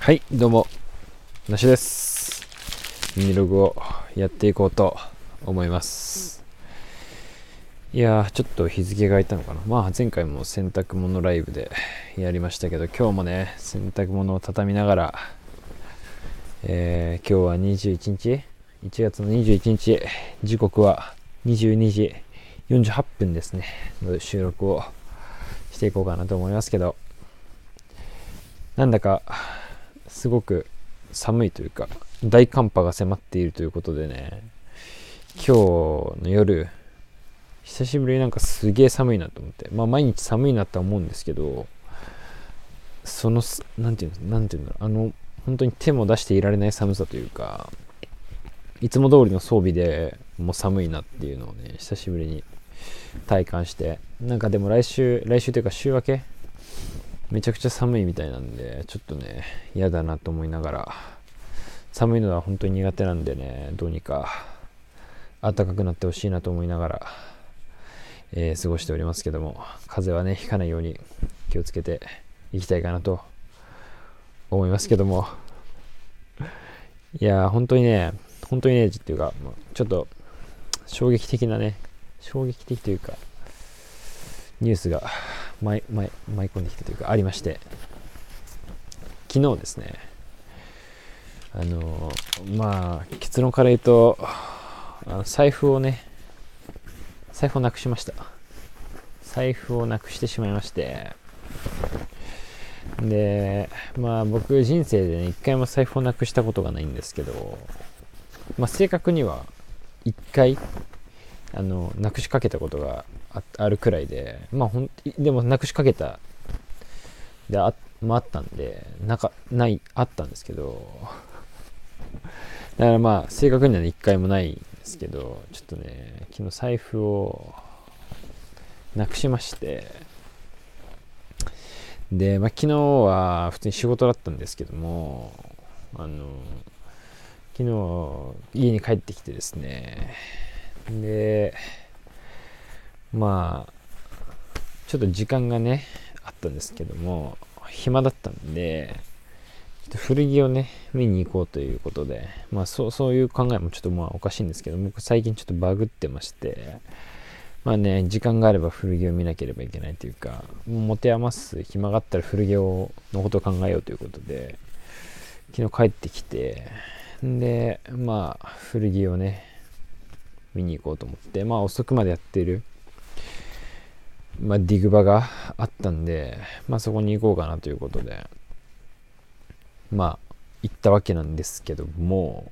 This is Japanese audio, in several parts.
はい、どうも、なしです。ミニログをやっていこうと思います。いやー、ちょっと日付が空いたのかな。まあ、前回も洗濯物ライブでやりましたけど、今日もね、洗濯物を畳みながら、えー今日は21日 ?1 月の21日、時刻は22時48分ですね、の収録をしていこうかなと思いますけど、なんだか、すごく寒いというか大寒波が迫っているということでね今日の夜久しぶりになんかすげえ寒いなと思ってまあ毎日寒いなとは思うんですけどそのすなんていうのなんていうんだろあの本当に手も出していられない寒さというかいつも通りの装備でもう寒いなっていうのをね久しぶりに体感してなんかでも来週来週というか週明けめちゃくちゃ寒いみたいなんでちょっとね嫌だなと思いながら。寒いのは本当に苦手なんでねどうにか暖かくなってほしいなと思いながら、えー過ごしておりますけども風邪はねひかないように気をつけていきたいかなと思いますけども。いやー本当にね本当にねっていうかちょっと衝撃的なね衝撃的というかニュースが舞い舞い舞い込んできたというかありまして。昨日ですね。あのまあ結論から言うとあの財布をね財布をなくしました。財布をなくしてしまいまして。でまあ僕人生でね一回も財布をなくしたことがないんですけどまあ正確には一回あのなくしかけたことがああるくらいでまあほんでもなくしかけたであ,、まあ、ったんでなかないあったんですけどだからまあ正確にはね一回もないんですけどちょっとね昨日財布をなくしましてで、まあ、昨日は普通に仕事だったんですけどもあの昨日家に帰ってきてですねでまあちょっと時間がねあったんですけども暇だったんでちょっと古着をね見に行こうということでまあそうそういう考えもちょっとまあおかしいんですけど僕最近ちょっとバグってましてまあね時間があれば古着を見なければいけないというかう持て余す暇があったら古着をのことを考えようということで昨日帰ってきてんでまあ古着をね見に行こうと思ってまあ遅くまでやってるまあ、ディグバがあったんで、まあ、そこに行こうかなということで、まあ、行ったわけなんですけども、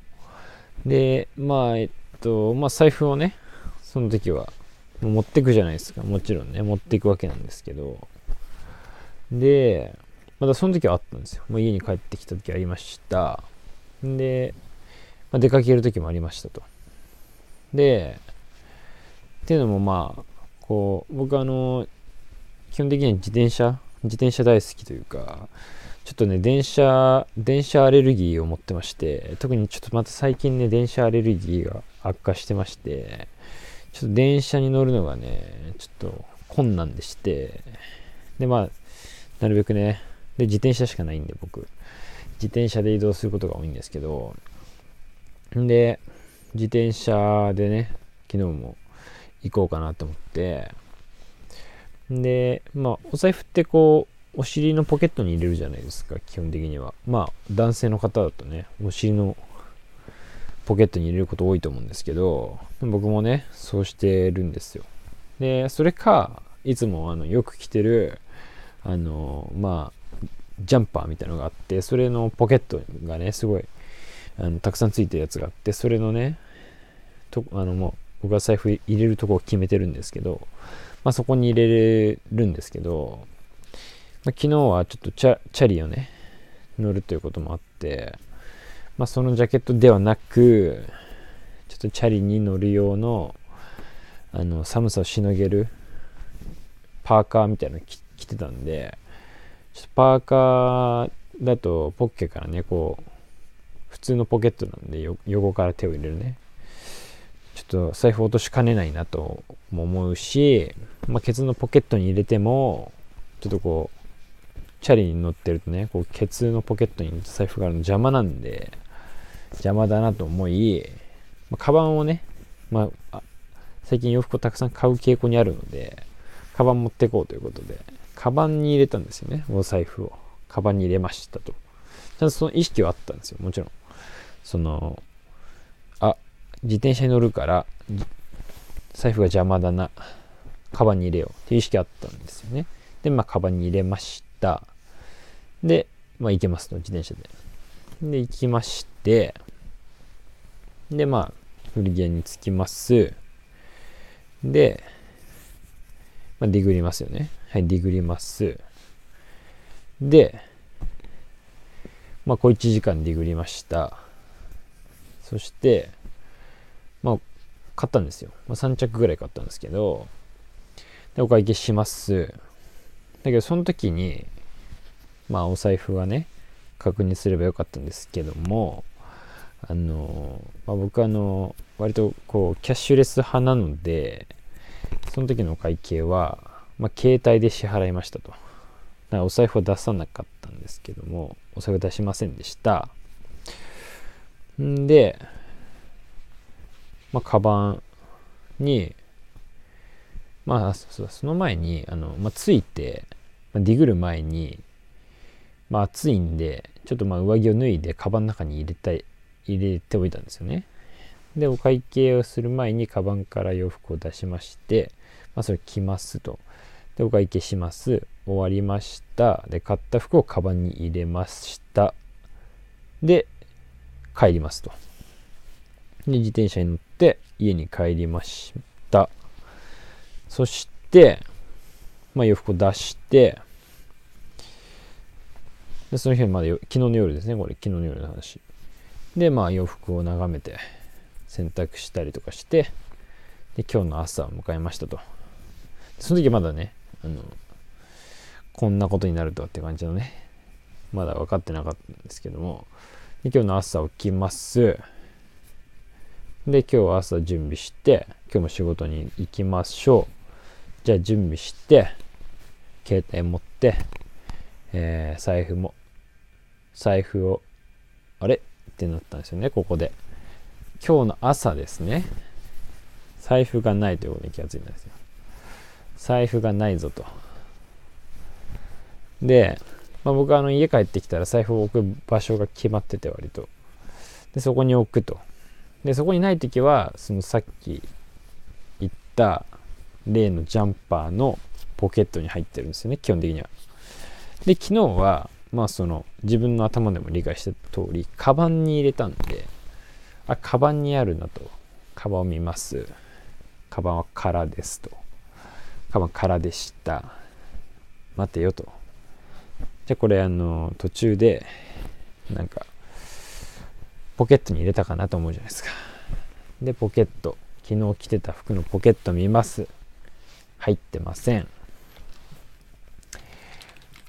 で、まあ、えっと、まあ、財布をね、その時は、持ってくじゃないですか。もちろんね、持っていくわけなんですけど、で、まだその時はあったんですよ。もう家に帰ってきた時ありました。で、まあ、出かける時もありましたと。で、っていうのもまあ、こう僕あの基本的には自転車自転車大好きというかちょっとね電車電車アレルギーを持ってまして特にちょっとまた最近ね電車アレルギーが悪化してましてちょっと電車に乗るのがねちょっと困難でしてでまあなるべくねで自転車しかないんで僕。自転車で移動することが多いんですけどんで自転車でね昨日も行こうかなと思って。でまあお財布ってこうお尻のポケットに入れるじゃないですか基本的には。まあ男性の方だとねお尻のポケットに入れること多いと思うんですけど僕もねそうしてるんですよ。でそれかいつもあのよく着てるあのまあジャンパーみたいのがあってそれのポケットがねすごいあのたくさんついてるやつがあってそれのねとあのもう僕は財布入れるとこを決めてるんですけど、まあ、そこに入れるんですけど、まあ、昨日はちょっとチャチャリをね乗るということもあって、まあ、そのジャケットではなくちょっとチャリに乗る用のあの寒さをしのげるパーカーみたいなの着着てたんでちょっとパーカーだとポッケからねこう普通のポケットなんで横から手を入れるね。ちょっと財布落としかねないなとも思うし、まあ、ケツのポケットに入れてもちょっとこうチャリに乗ってるとねこうケツのポケットに財布があるの邪魔なんで邪魔だなと思い、まあ、カバンをね、まあ、最近洋服をたくさん買う傾向にあるのでカバン持ってこうということでカバンに入れたんですよねお財布を。カバンに入れましたと。ちゃんとその意識はあったんですよもちろん。その自転車に乗るから財布が邪魔だな。カバンに入れよう。っていう意識あったんですよね。でまあカバンに入れました。でまあ行けますと自転車で。で行きまして。でまあ古着屋に着きます。で、まあ、ディグりますよね。はいディグります。でまあ小1時間ディグりました。そしてまあ買ったんですよ、まあ、3着ぐらい買ったんですけどでお会計します。だけどその時にまあお財布はね確認すればよかったんですけどもあの、まあ、僕あの割とこうキャッシュレス派なのでその時のお会計は、まあ、携帯で支払いましたと。だからお財布は出さなかったんですけどもお財布出しませんでした。んでまあカバンにまあその前にあの、まあ、ついて、まあ、ディグる前にまあ暑いんで、ちょっとまあ上着を脱いでカバンの中に入れたい、入れておいたんですよね。で、お会計をする前にカバンから洋服を出しまして、まあそれ着ますと。で、お会計します。終わりました。で、買った服をカバンに入れました。で、帰りますと。で、自転車に乗て家に帰りました。そして、まあ洋服を出して、でその日まで昨日の夜ですねこれ昨日の夜の話。でまあ洋服を眺めて洗濯したりとかしてで今日の朝を迎えましたと。その時まだねあのこんなことになるとはって感じのねまだ分かってなかったんですけども。今日の朝起きます。で今日朝準備して今日も仕事に行きましょうじゃあ準備して携帯持ってえー、財布も、財布を、あれ？ってなったんですよね、ここで。今日の朝ですね、財布がないということに気がついたんですよ。財布がないぞと。で、まあ、僕はあの家帰ってきたら財布を置く場所が決まってて割と。で、そこに置くと。で、そこにない時は、そのさっき言った例のジャンパーのポケットに入ってるんですよね、基本的には。で、昨日は、まあその自分の頭でも理解した通り、カバンに入れたんで、あ、カバンにあるなと。カバンを見ます。カバンは空ですと。カバン空でした。待てよと。じゃあこれあの、途中で、なんか、ポケットに入れたかなと思うじゃないですか。で、ポケット。昨日着てた服のポケット見ます。入ってません。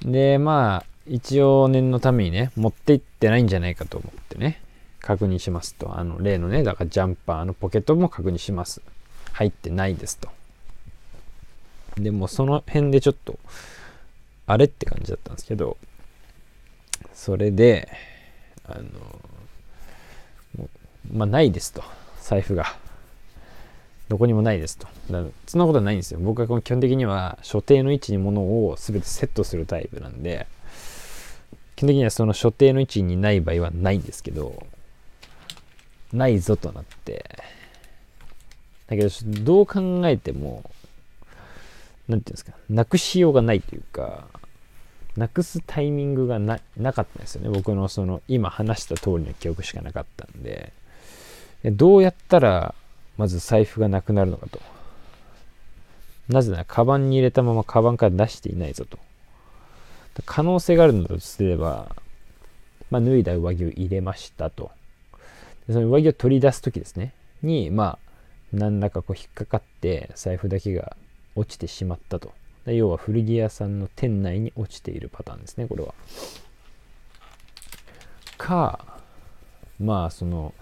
で、まあ、一応念のためにね、持って行ってないんじゃないかと思ってね、確認しますと。あの、例のね、だからジャンパーのポケットも確認します。入ってないですと。でもその辺でちょっと、あれって感じだったんですけど、それで、あの、まあ、ないですと。財布が。どこにもないですと。そんなことはないんですよ。僕はこの基本的には所定の位置に物を全てセットするタイプなんで、基本的にはその所定の位置にない場合はないんですけど、ないぞとなって、だけどどう考えても、何て言うんですか、なくしようがないというか、なくすタイミングがななかったんですよね。僕のその今話した通りの記憶しかなかったんで、どうやったらまず財布がなくなるのかと。なぜなら、カバンに入れたままカバンから出していないぞと。可能性があるのだとすれば、まあ、脱いだ上着を入れましたと。でその上着を取り出す時ですね。に、まあ、何らかこう引っかかって財布だけが落ちてしまったと。要は古着屋さんの店内に落ちているパターンですね、これは。か、まあ、その、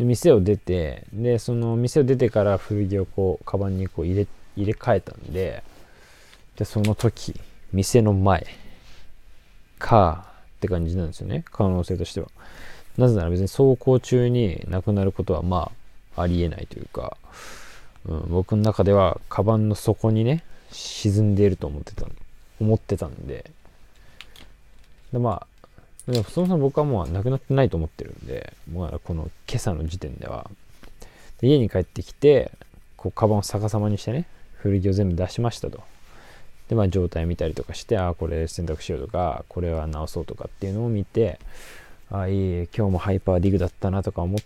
で店を出てでその店を出てから古着をこうカバンにこう入れ入れ替えたんででその時店の前かって感じなんですよね可能性としては。なぜなら別に走行中に亡くなることはまあありえないというか、うん、僕の中ではカバンの底にね沈んでいると思ってた思ってたんで。でまあでもそもそも僕はもう亡くなってないと思ってるんで、まあ、この今朝の時点では。で家に帰ってきてこうカバンを逆さまにしてね古着を全部出しましたと。でまあ状態見たりとかしてああこれ洗濯しようとかこれは直そうとかっていうのを見てああいい今日もハイパーディグだったなとか思っ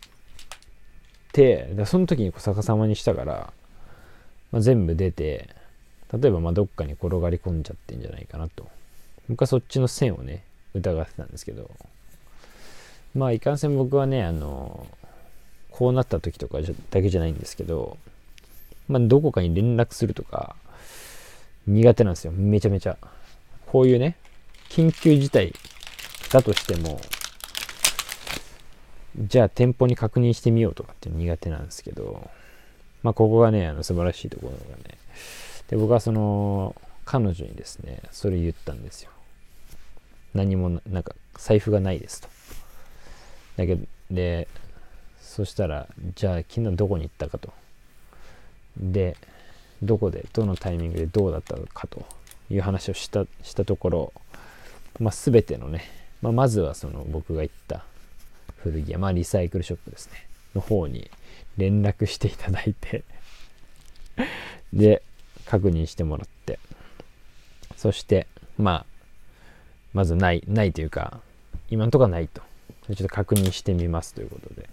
てでその時にこう逆さまにしたから、まあ、全部出て例えばまどっかに転がり込んじゃってんじゃないかなと。僕はそっちの線をね疑ってたんですけど。まあいかんせん僕はねあのこうなった時とかだけじゃないんですけどまあどこかに連絡するとか苦手なんですよ。めちゃめちゃ。こういうね緊急事態だとしてもじゃあ店舗に確認してみようとかって苦手なんですけどまあここがねあの素晴らしいところがね。で僕はその彼女にですねそれ言ったんですよ。何もなんか財布がないですと。だけどでそしたらじゃあ昨日どこに行ったかと。でどこでどのタイミングでどうだったのかと。いう話をしたしたところ、まあ、全てのね、まあ、まずはその僕が行った古着屋、まあ、リサイクルショップですね。の方に連絡していただいてで確認してもらって。そしてまあまずないないというか今のとこはないと。ちょっと確認してみますということで。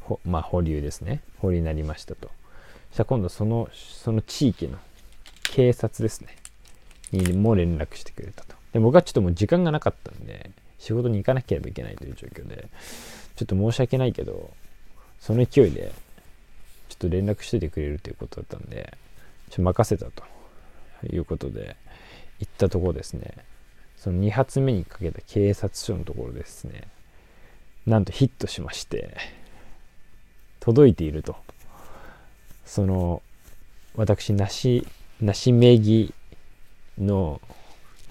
ほまあ保留ですね。保留になりましたと。そしたら今度そのその地域の警察ですね。にも連絡してくれたと。で僕はちょっともう時間がなかったんで仕事に行かなければいけないという状況でちょっと申し訳ないけどその勢いでちょっと連絡しといてくれるということだったんでちょっと任せたということで行ったところですね。その2発目にかけた警察署のところですね。なんとヒットしまして届いていると。その私梨梨名義の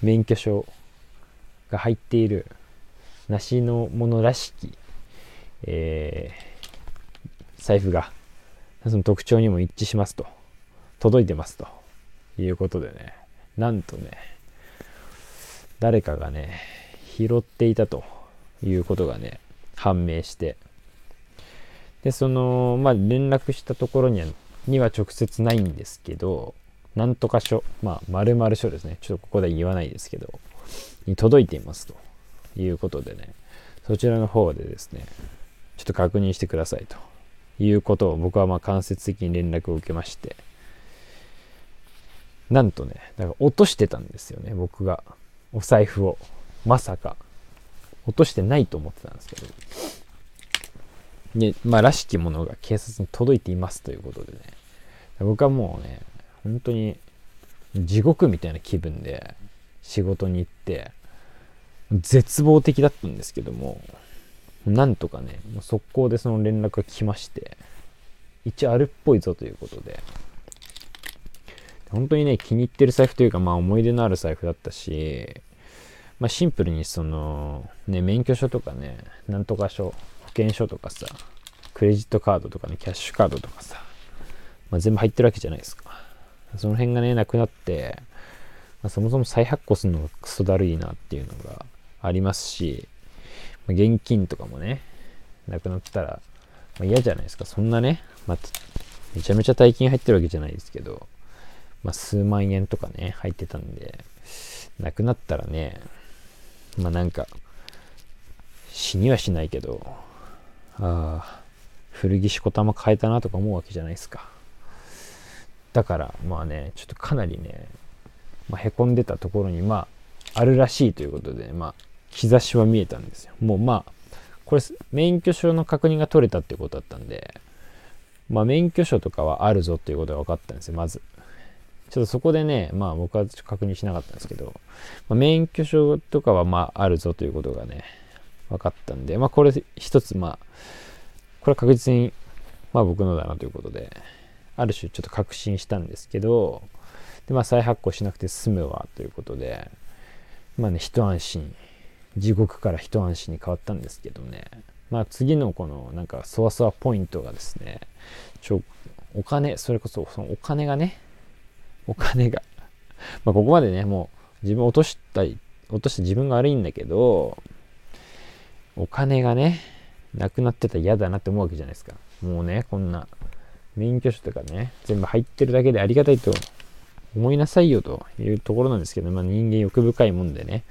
免許証が入っている梨のものらしき、えー、財布がその特徴にも一致しますと。届いてますと。いうことでね。なんとね誰かがね拾っていたということがね判明してでそのまあ連絡したところにはには直接ないんですけど、なんとか書、まあ、〇〇書ですね。ちょっとここで言わないですけど、に届いていますということでね、そちらの方でですね、ちょっと確認してくださいということを僕はまあ間接的に連絡を受けまして、なんとね、だから落としてたんですよね、僕が。お財布を。まさか。落としてないと思ってたんですけど。で、まあ、らしきものが警察に届いていますということでね。僕はもうね、本当に地獄みたいな気分で仕事に行って、絶望的だったんですけども、なんとかね、もう速攻でその連絡が来まして、一応あるっぽいぞということで、本当にね、気に入ってる財布というか、まあ思い出のある財布だったし、まあシンプルにその、ね、免許証とかね、なんとか証、保険証とかさ、クレジットカードとかね、キャッシュカードとかさ、まあ、全部入ってるわけじゃないですか。その辺がね、なくなって、まあ、そもそも再発行するのがクソだるいなっていうのがありますし、まあ、現金とかもね、なくなったら、まあ、嫌じゃないですか。そんなね、まあ、めちゃめちゃ大金入ってるわけじゃないですけど、まあ、数万円とかね、入ってたんで、なくなったらね、まあなんか、死にはしないけど、ああ、古着しこたま変えたなとか思うわけじゃないですか。だからまあねちょっとかなりね、まあ、へこんでたところにまああるらしいということでまあ兆しは見えたんですよもうまあこれ免許証の確認が取れたってことだったんでまあ免許証とかはあるぞっていうことが分かったんですよまずちょっとそこでねまあ僕は確認しなかったんですけど、まあ、免許証とかはまああるぞということがね分かったんでまあこれ一つまあこれは確実にまあ僕のだなということである種ちょっと確信したんですけど、でまあ、再発行しなくて済むわということで、まあね、一安心地獄から一安心に変わったんですけどね。まあ次のこのなんかそわそわポイントがですね、ちょ、お金、それこそそのお金がね、お金が まあここまでね、もう自分落としたい、落として自分が悪いんだけど、お金がね、なくなってたら嫌だなって思うわけじゃないですか。もうね、こんな免許証とかね、全部入ってるだけでありがたいと思いなさいよというところなんですけど、まあ人間欲深いもんでね、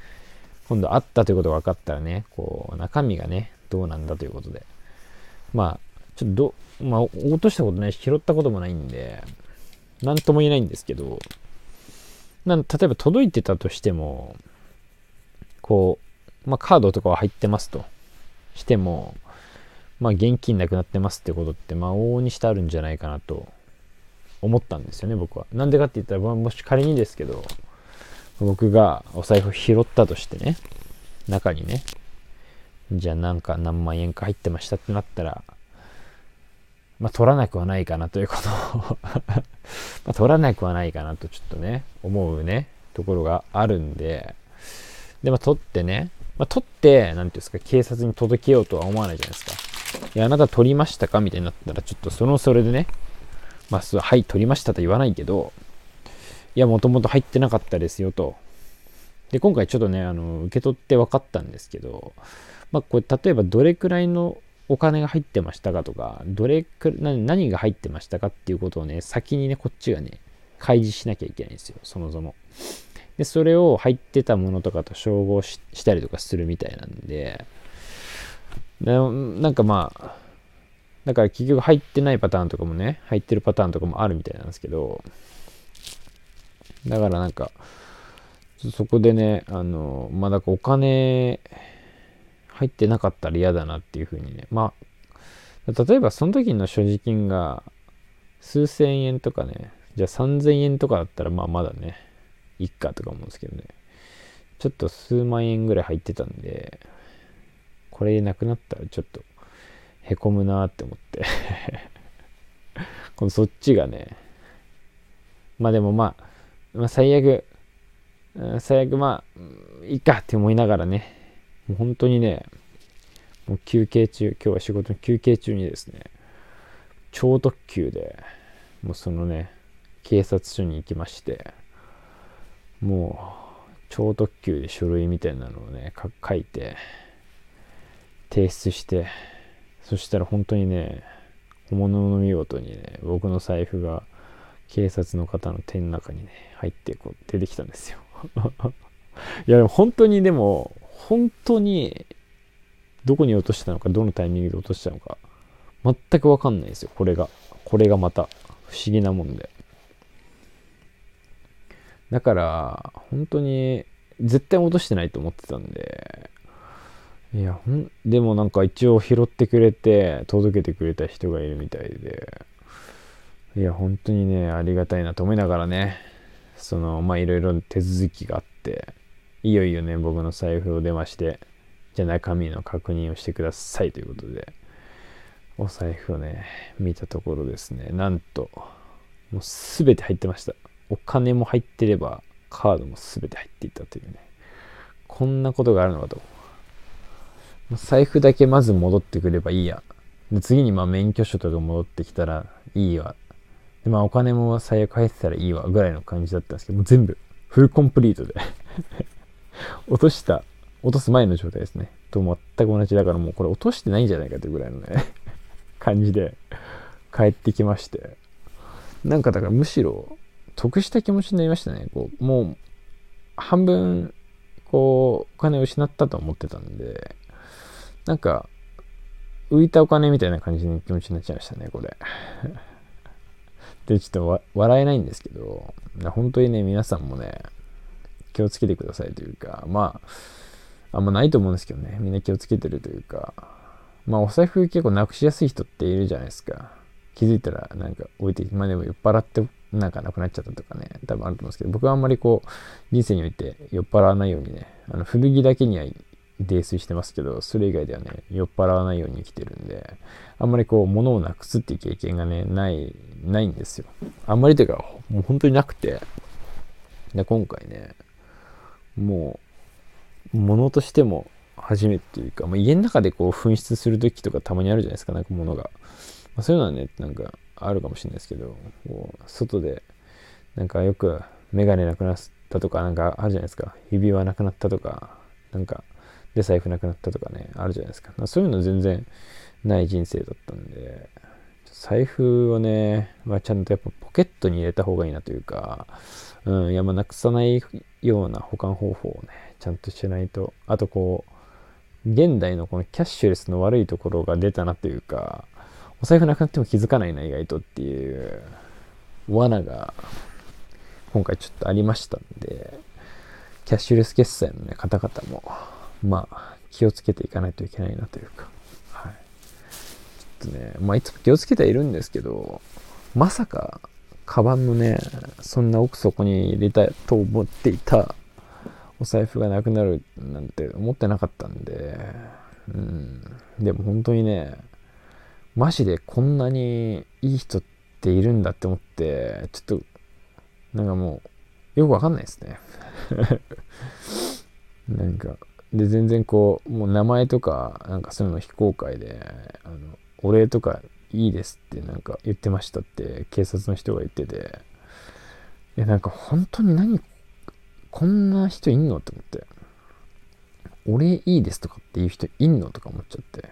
今度あったということが分かったらね、こう、中身がね、どうなんだということで。まあ、ちょっとど、まあ、落としたことないし、拾ったこともないんで、なんとも言えないんですけど、な例えば届いてたとしても、こう、まあ、カードとかは入ってますとしても、まあ、現金なくなってますってことって、まあ、往々にしてあるんじゃないかなと思ったんですよね、僕は。なんでかって言ったら、もし仮にですけど、僕がお財布拾ったとしてね、中にね、じゃあなんか何万円か入ってましたってなったら、まあ取らなくはないかなということを まあ取らなくはないかなとちょっとね、思うね、ところがあるんで、で、まあ取ってね、まあ取って、なんていうんですか、警察に届けようとは思わないじゃないですか。いや、あなた取りましたかみたいになったら、ちょっとそのそれでね、まあ、はい、取りましたと言わないけど、いや、もともと入ってなかったですよと。で、今回ちょっとね、あの、受け取って分かったんですけど、まあ、これ、例えばどれくらいのお金が入ってましたかとか、どれく何何が入ってましたかっていうことをね、先にね、こっちがね、開示しなきゃいけないんですよ、そもそも。で、それを入ってたものとかと照合したりとかするみたいなんで、なんかまあ、だから結局入ってないパターンとかもね、入ってるパターンとかもあるみたいなんですけど、だからなんか、そこでね、あの、まあ、だかお金入ってなかったら嫌だなっていうふうにね、まあ、例えばその時の所持金が数千円とかね、じゃあ3000円とかだったらまあまだね、いっかとか思うんですけどね、ちょっと数万円ぐらい入ってたんで、これなくなったらちょっとへこむなって思って。このそっちがね、まあでもまあ、まあ、最悪、最悪まあ、いいかって思いながらね、もう本当にね、もう休憩中、今日は仕事の休憩中にですね、超特急で、もうそのね、警察署に行きまして、もう、超特急で書類みたいなのをね、書いて、提出して、そしたら本当にね、本物の見事にね、僕の財布が、警察の方の手の中にね、入ってこう出てきたんですよ。いや、でも本当にでも、本当に、どこに落としたのか、どのタイミングで落としたのか、全くわかんないですよ、これが。これがまた、不思議なもんで。だから、本当に、絶対落としてないと思ってたんで、いや、ほん、でもなんか一応拾ってくれて、届けてくれた人がいるみたいで、いや、本当にね、ありがたいなと思いながらね、その、まあ、いろいろ手続きがあって、いよいよね、僕の財布を出まして、じゃあ中身の確認をしてくださいということで、お財布をね、見たところですね、なんと、もうすべて入ってました。お金も入ってれば、カードもすべて入っていたというね、こんなことがあるのかと。財布だけまず戻ってくればいいや。で次にまあ免許証とか戻ってきたらいいわで、まあお金も最悪入ってたらいいわぐらいの感じだったんですけど、もう全部フルコンプリートで落とした、落とす前の状態ですね。と全く同じだからもうこれ落としてないんじゃないかというぐらいのね 感じで帰ってきまして。なんかだからむしろ得した気持ちになりましたね。こう、もう半分こうお金を失ったと思ってたんで、なんか浮いたお金みたいな感じの気持ちになっちゃいましたね、これ。で、ちょっと笑えないんですけど、本当にね、皆さんもね、気をつけてくださいというか、まあ、あんまないと思うんですけどね、みんな気をつけてるというか、まあ、お財布結構なくしやすい人っているじゃないですか。気づいたらなんか置いて、まあでも酔っ払ってなんかなくなっちゃったとかね、多分あると思うんですけど、僕はあんまりこう、人生において酔っ払わないようにね、あの古着だけには泥酔してますけど、それ以外ではね、酔っ払わないように生きてるんで、あんまりこう、物をなくすっていう経験がね、ない、ないんですよ。あんまりというか、もう本当になくて、で、今回ね、もう、物としても初めてというか、まあ、家の中でこう紛失する時とかたまにあるじゃないですか、なんか物が。まあ、そういうのはね、なんかあるかもしれないですけど、こう外で、なんかよくメガネなくなったとか、なんかあるじゃないですか。指輪なくなったとか、なんか、で財布なくなったとかね、あるじゃないですか。そういうの全然ない人生だったんで、財布をね、まあ、ちゃんとやっぱポケットに入れた方がいいなというか、うん、いや、まあ、なくさないような保管方法をね、ちゃんとしないと、あとこう、現代のこのキャッシュレスの悪いところが出たなというか、お財布なくなっても気づかないな、意外とっていう罠が今回ちょっとありましたんで、キャッシュレス決済のね、方々も、まあ、気をつけていかないといけないなというか、はい。ちょっとね、まあ、いつも気をつけてはいるんですけど、まさか、カバンのね、そんな奥底に入れたと思っていたお財布がなくなるなんて思ってなかったんで、うん。でも本当にね、マジでこんなにいい人っているんだって思って、ちょっと、なんかもう、よくわかんないですね。なんか、で、全然こう、もう名前とか、なんかそういうの非公開で、あの、お礼とかいいですってなんか言ってましたって警察の人が言ってて、いや、なんか本当に何、こんな人いんのって思って、お礼いいですとかっていう人いんのとか思っちゃって、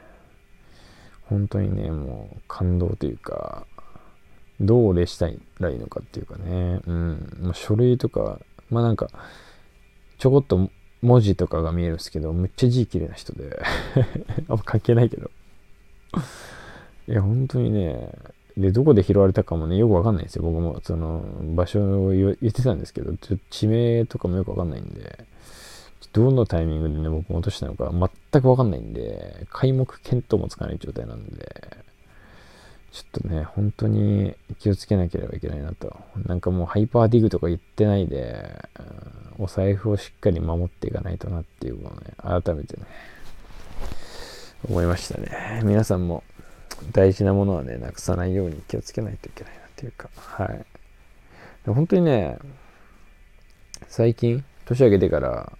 本当にね、もう感動というか、どうお礼したらいいのかっていうかね、うん、まあ、書類とか、まあなんか、ちょこっと文字とかが見えるんですけど、めっちゃ字綺麗な人で。あんま関係ないけど。いや、本当にね、で、どこで拾われたかもね、よくわかんないんですよ。僕も、その、場所を言ってたんですけど、ちょ地名とかもよくわかんないんで、どのタイミングでね、僕も落としたのか全くわかんないんで、皆目見当もつかない状態なんで、ちょっとね、本当に気をつけなければいけないなと。なんかもうハイパーディグとか言ってないで、お財布をしっかり守っていかないとなっていうのをね、改めてね、思いましたね。皆さんも大事なものはね、なくさないように気をつけないといけないなっていうか、はい。本当にね、最近、年明けてから、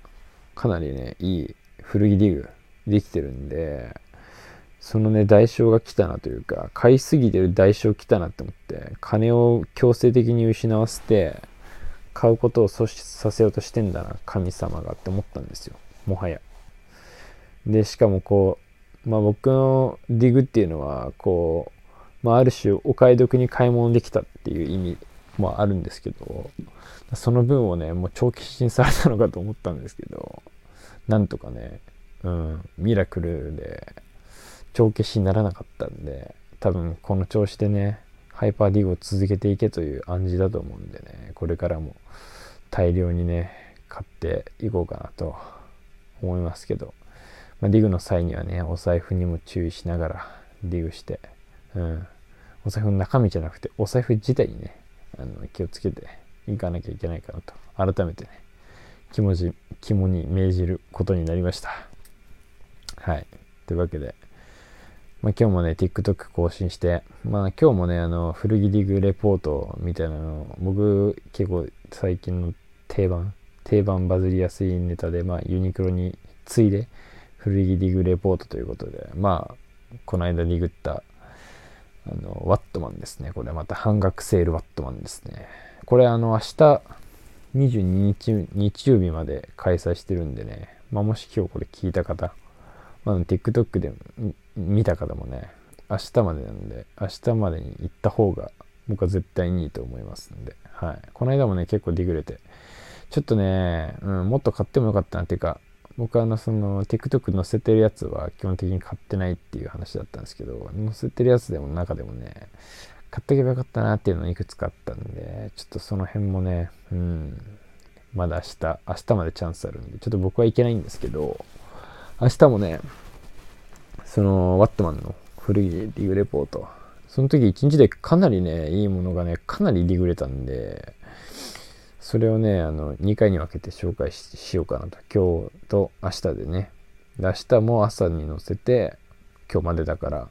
かなりね、いい古着ディグできてるんで、そのね、代償が来たなというか、買いすぎてる代償来たなって思って、金を強制的に失わせて、買うことを阻止させようとしてんだな、神様がって思ったんですよ。もはや。で、しかもこう、まあ僕のディグっていうのは、こう、まあある種お買い得に買い物できたっていう意味もあるんですけど、その分をね、もう長期支されたのかと思ったんですけど、なんとかね、うん、ミラクルで、帳消しにならなかったんで、多分この調子でね、ハイパーディグを続けていけという暗示だと思うんでね、これからも大量にね、買っていこうかなと思いますけど、まあ、ディグの際にはね、お財布にも注意しながらディグして、うん、お財布の中身じゃなくて、お財布自体にね、あの気をつけていかなきゃいけないかなと、改めてね、気持ち、肝に銘じることになりました。はい。というわけで、まあ、今日もね、TikTok 更新して、まあ今日もね、あの、古着ディグレポートみたいなの、僕結構最近の定番、定番バズりやすいネタで、まあユニクロに次いで古着ディグレポートということで、まあ、この間ディグった、あの、ワットマンですね。これまた半額セールワットマンですね。これあの、明日、22日、日曜日まで開催してるんでね、まあ、もし今日これ聞いた方、まあ、TikTok で見た方もね、明日までなんで、明日までに行った方が僕は絶対にいいと思いますんで、はい。この間もね、結構ディグれて、ちょっとね、うん、もっと買ってもよかったなっていうか、僕あの、その、TikTok 載せてるやつは基本的に買ってないっていう話だったんですけど、載せてるやつでも中でもね、買っておけばよかったなっていうのいくつかあったんで、ちょっとその辺もね、うん、まだ明日、明日までチャンスあるんで、ちょっと僕はいけないんですけど、明日もね、その、ワットマンの古いディグレポート。その時1日でかなりね、いいものがね、かなりディグれたんで、それをね、あの、2回に分けて紹介しようかなと。今日と明日でね。で明日も朝に載せて、今日までだから、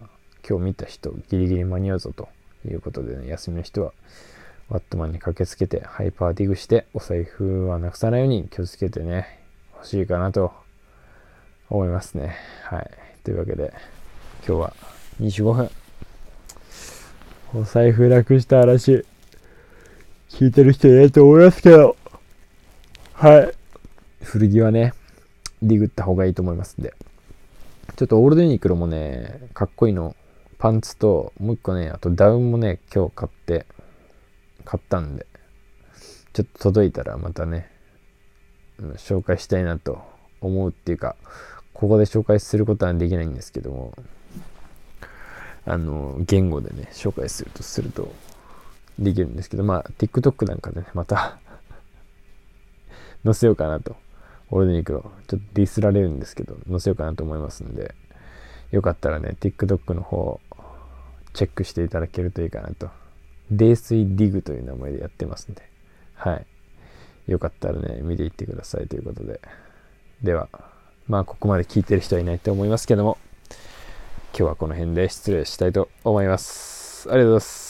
今日見た人、ギリギリ間に合うぞということでね、休みの人は、ワットマンに駆けつけて、ハイパーディグして、お財布はなくさないように気をつけてね、欲しいかなと思いますね。はい。というわけで、今日は25分。お財布なくした話、聞いてる人いないと思いますけど、はい。古着はね、ディグった方がいいと思いますんで。ちょっとオールデンユニクロもね、かっこいいの、パンツと、もう一個ね、あとダウンもね、今日買って、買ったんで、ちょっと届いたらまたね、紹介したいなと思うっていうか、ここで紹介することはできないんですけども、あの、言語でね、紹介するとすると、できるんですけど、まあ、TikTok なんかでね、また 載せようかなと。オールデンニクロ、ちょっとディスられるんですけど、載せようかなと思いますんで、よかったらね、TikTok の方、チェックしていただけるといいかなと。泥水ディグという名前でやってますんで、はい。よかったらね、見ていってくださいということで。では、まあ、ここまで聞いてる人はいないと思いますけども、今日はこの辺で失礼したいと思います。ありがとうございます。